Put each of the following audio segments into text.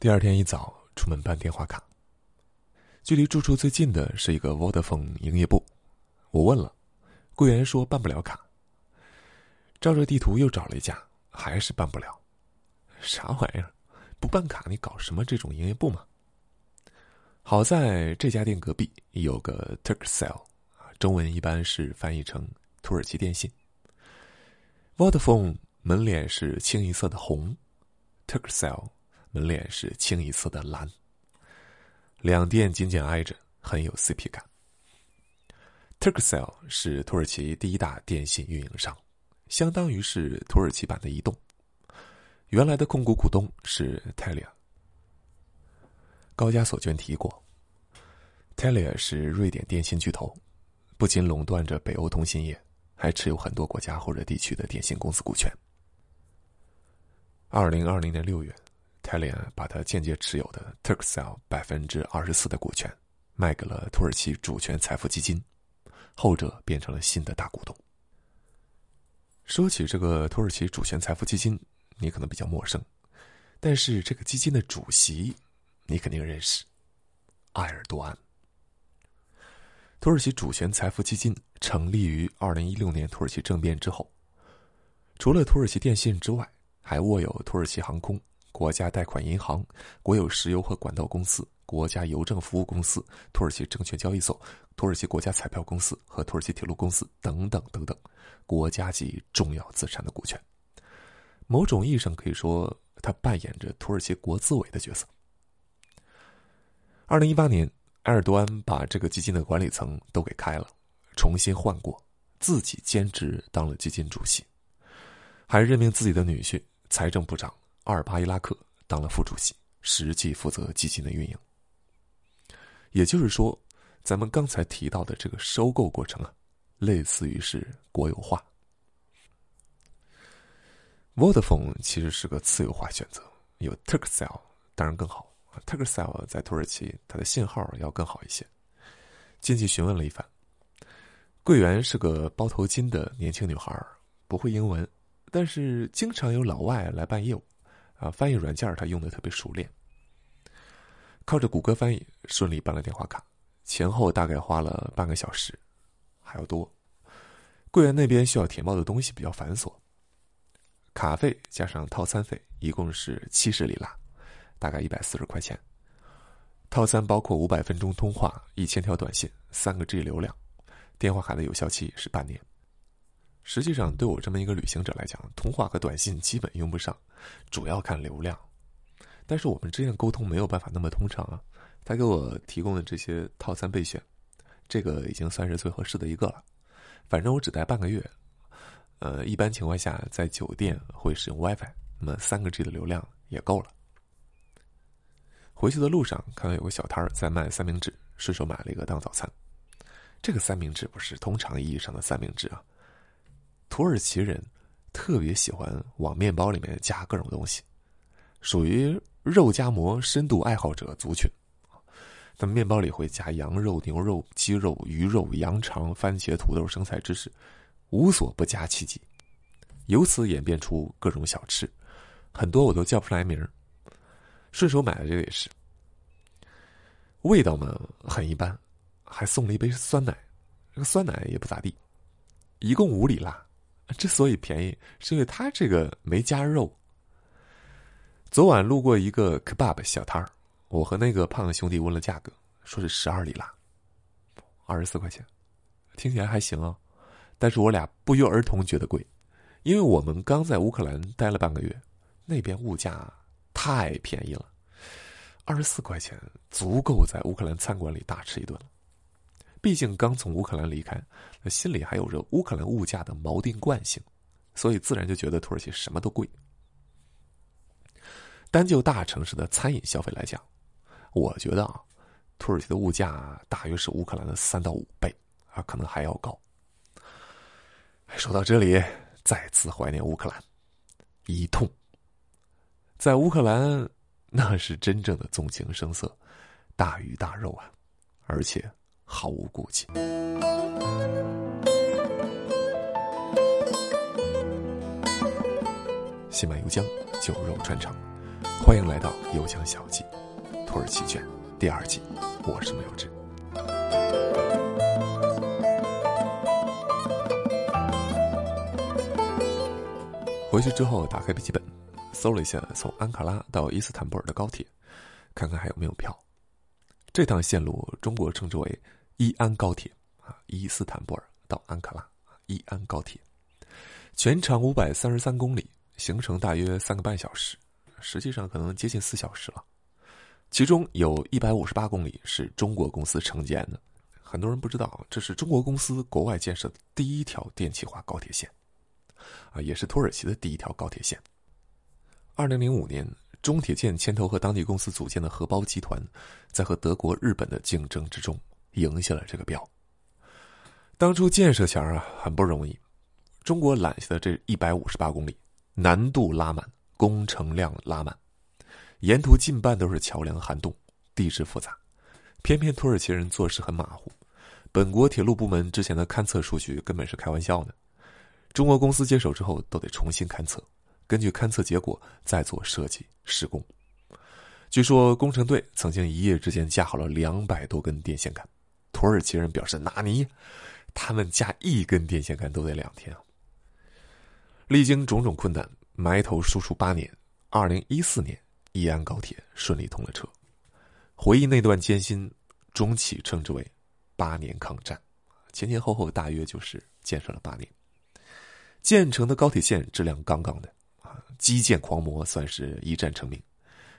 第二天一早出门办电话卡，距离住处最近的是一个 Vodafone 营业部。我问了，柜员说办不了卡。照着地图又找了一家，还是办不了。啥玩意儿？不办卡你搞什么这种营业部嘛？好在这家店隔壁有个 Turkcell，中文一般是翻译成土耳其电信。Vodafone 门脸是清一色的红，Turkcell 门脸是清一色的蓝。两店紧紧挨着，很有 CP 感。Turkcell 是土耳其第一大电信运营商，相当于是土耳其版的移动。原来的控股股东是 Telia。高加索娟提过，Telia 是瑞典电信巨头，不仅垄断着北欧通信业，还持有很多国家或者地区的电信公司股权。二零二零年六月，Telia 把他间接持有的 Turkcell 百分之二十四的股权卖给了土耳其主权财富基金，后者变成了新的大股东。说起这个土耳其主权财富基金，你可能比较陌生，但是这个基金的主席，你肯定认识，埃尔多安。土耳其主权财富基金成立于二零一六年土耳其政变之后，除了土耳其电信之外。还握有土耳其航空、国家贷款银行、国有石油和管道公司、国家邮政服务公司、土耳其证券交易所、土耳其国家彩票公司和土耳其铁路公司等等等等国家级重要资产的股权。某种意义上可以说，他扮演着土耳其国资委的角色。二零一八年，埃尔多安把这个基金的管理层都给开了，重新换过，自己兼职当了基金主席，还任命自己的女婿。财政部长阿尔巴伊拉克当了副主席，实际负责基金的运营。也就是说，咱们刚才提到的这个收购过程啊，类似于是国有化。Vodafone 其实是个次优化选择，有 Turkcell 当然更好。Turkcell 在土耳其，它的信号要更好一些。进去询问了一番，柜员是个包头巾的年轻女孩，不会英文。但是经常有老外来办业务，啊，翻译软件他用的特别熟练。靠着谷歌翻译顺利办了电话卡，前后大概花了半个小时，还要多。柜员那边需要填报的东西比较繁琐，卡费加上套餐费一共是七十里拉，大概一百四十块钱。套餐包括五百分钟通话、一千条短信、三个 G 流量，电话卡的有效期是半年。实际上，对我这么一个旅行者来讲，通话和短信基本用不上，主要看流量。但是我们之间的沟通没有办法那么通畅啊。他给我提供的这些套餐备选，这个已经算是最合适的一个了。反正我只待半个月，呃，一般情况下在酒店会使用 WiFi，那么三个 G 的流量也够了。回去的路上看到有个小摊儿在卖三明治，顺手买了一个当早餐。这个三明治不是通常意义上的三明治啊。土耳其人特别喜欢往面包里面加各种东西，属于肉夹馍深度爱好者族群。他们面包里会加羊肉、牛肉、鸡肉、鱼肉、羊肠、番茄、土豆、生菜、芝士，无所不加其极。由此演变出各种小吃，很多我都叫不出来名儿。顺手买的这个也是，味道嘛很一般，还送了一杯酸奶，这个酸奶也不咋地，一共五里拉。之所以便宜，是因为它这个没加肉。昨晚路过一个 kebab 小摊儿，我和那个胖兄弟问了价格，说是十二里拉，二十四块钱，听起来还行啊。但是我俩不约而同觉得贵，因为我们刚在乌克兰待了半个月，那边物价太便宜了，二十四块钱足够在乌克兰餐馆里大吃一顿了。毕竟刚从乌克兰离开，那心里还有着乌克兰物价的锚定惯性，所以自然就觉得土耳其什么都贵。单就大城市的餐饮消费来讲，我觉得啊，土耳其的物价大约是乌克兰的三到五倍，啊，可能还要高。说到这里，再次怀念乌克兰，一痛。在乌克兰，那是真正的纵情声色，大鱼大肉啊，而且。毫无顾忌。心满油浆，酒肉穿肠。欢迎来到《油腔小记》土耳其卷第二季，我是木有志。回去之后，打开笔记本，搜了一下从安卡拉到伊斯坦布尔的高铁，看看还有没有票。这趟线路中国称之为伊安高铁啊，伊斯坦布尔到安卡拉，伊安高铁，全长五百三十三公里，行程大约三个半小时，实际上可能接近四小时了。其中有一百五十八公里是中国公司承建的，很多人不知道，这是中国公司国外建设的第一条电气化高铁线，啊，也是土耳其的第一条高铁线。二零零五年。中铁建牵头和当地公司组建的荷包集团，在和德国、日本的竞争之中赢下了这个标。当初建设前啊，很不容易，中国揽下的这一百五十八公里，难度拉满，工程量拉满，沿途近半都是桥梁涵洞，地质复杂，偏偏土耳其人做事很马虎，本国铁路部门之前的勘测数据根本是开玩笑的，中国公司接手之后都得重新勘测。根据勘测结果再做设计施工。据说工程队曾经一夜之间架好了两百多根电线杆，土耳其人表示纳尼？他们架一根电线杆都得两天啊！历经种种困难，埋头输出八年，二零一四年伊安高铁顺利通了车。回忆那段艰辛，中企称之为“八年抗战”，前前后后大约就是建设了八年。建成的高铁线质量杠杠的。啊基建狂魔算是一战成名，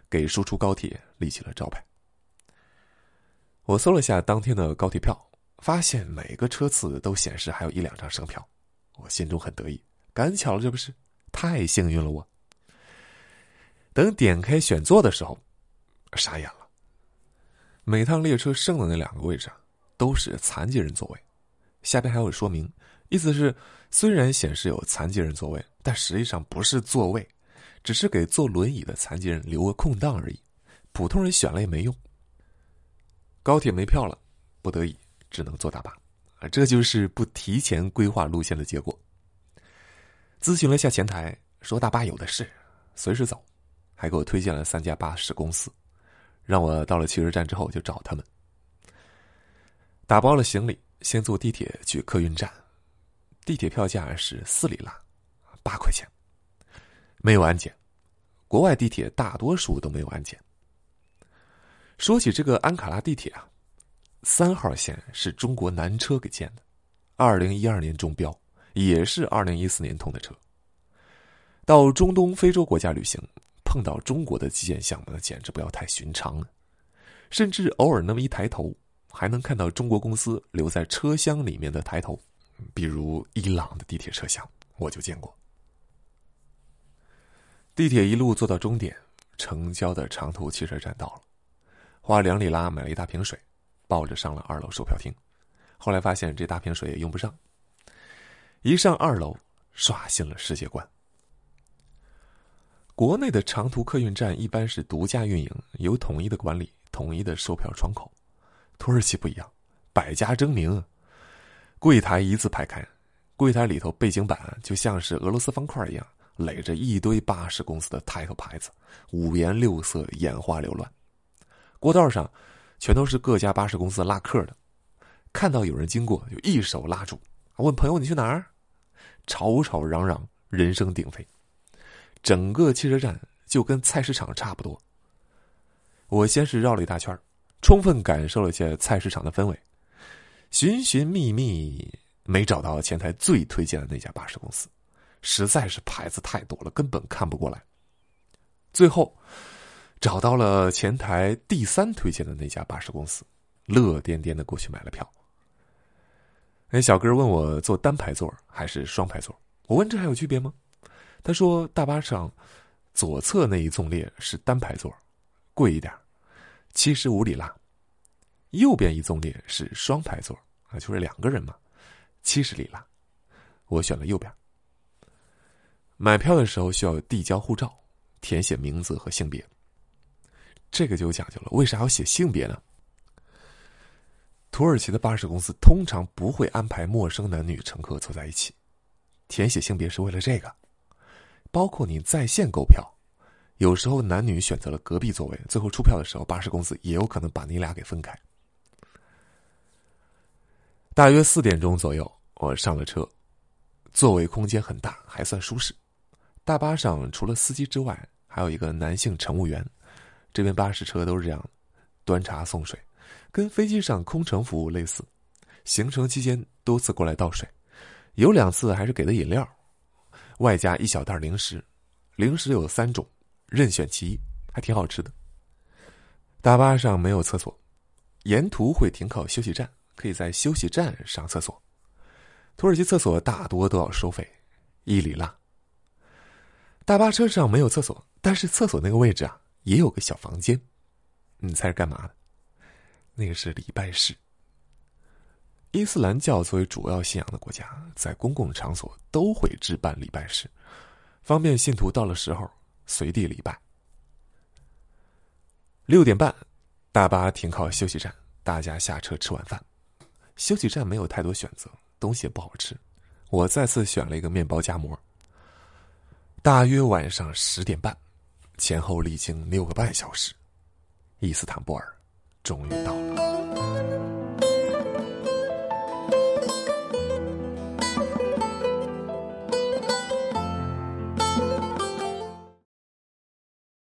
给输出高铁立起了招牌。我搜了下当天的高铁票，发现每个车次都显示还有一两张剩票，我心中很得意，赶巧了，这不是太幸运了我。等点开选座的时候，傻眼了。每趟列车剩的那两个位置，都是残疾人座位，下边还有说明。意思是，虽然显示有残疾人座位，但实际上不是座位，只是给坐轮椅的残疾人留个空档而已。普通人选了也没用。高铁没票了，不得已只能坐大巴，啊，这就是不提前规划路线的结果。咨询了下前台，说大巴有的是，随时走，还给我推荐了三家巴士公司，让我到了汽车站之后就找他们。打包了行李，先坐地铁去客运站。地铁票价是四里拉，八块钱，没有安检。国外地铁大多数都没有安检。说起这个安卡拉地铁啊，三号线是中国南车给建的，二零一二年中标，也是二零一四年通的车。到中东、非洲国家旅行，碰到中国的基建项目，那简直不要太寻常了。甚至偶尔那么一抬头，还能看到中国公司留在车厢里面的抬头。比如伊朗的地铁车厢，我就见过。地铁一路坐到终点，城郊的长途汽车站到了，花两里拉买了一大瓶水，抱着上了二楼售票厅。后来发现这大瓶水也用不上。一上二楼，刷新了世界观。国内的长途客运站一般是独家运营，有统一的管理、统一的售票窗口。土耳其不一样，百家争鸣。柜台一字排开，柜台里头背景板就像是俄罗斯方块一样，垒着一堆巴士公司的抬头牌子，五颜六色，眼花缭乱。过道上全都是各家巴士公司拉客的，看到有人经过就一手拉住，问朋友你去哪儿？吵吵嚷嚷，人声鼎沸，整个汽车站就跟菜市场差不多。我先是绕了一大圈，充分感受了一下菜市场的氛围。寻寻觅觅，没找到前台最推荐的那家巴士公司，实在是牌子太多了，根本看不过来。最后找到了前台第三推荐的那家巴士公司，乐颠颠的过去买了票。那小哥问我坐单排座还是双排座，我问这还有区别吗？他说大巴上左侧那一纵列是单排座，贵一点，七十五里拉。右边一纵列是双排座啊，就是两个人嘛，七十里拉。我选了右边。买票的时候需要递交护照，填写名字和性别。这个就有讲究了，为啥要写性别呢？土耳其的巴士公司通常不会安排陌生男女乘客坐在一起，填写性别是为了这个。包括你在线购票，有时候男女选择了隔壁座位，最后出票的时候，巴士公司也有可能把你俩给分开。大约四点钟左右，我上了车，座位空间很大，还算舒适。大巴上除了司机之外，还有一个男性乘务员。这边巴士车都是这样，端茶送水，跟飞机上空乘服务类似。行程期间多次过来倒水，有两次还是给的饮料，外加一小袋零食。零食有三种，任选其一，还挺好吃的。大巴上没有厕所，沿途会停靠休息站，可以在休息站上厕所。土耳其厕所大多都要收费，一里拉。大巴车上没有厕所，但是厕所那个位置啊，也有个小房间。你猜是干嘛的？那个是礼拜室。伊斯兰教作为主要信仰的国家，在公共场所都会置办礼拜室，方便信徒到了时候随地礼拜。六点半，大巴停靠休息站，大家下车吃晚饭。休息站没有太多选择，东西也不好吃，我再次选了一个面包夹馍。大约晚上十点半，前后历经六个半小时，伊斯坦布尔终于到了。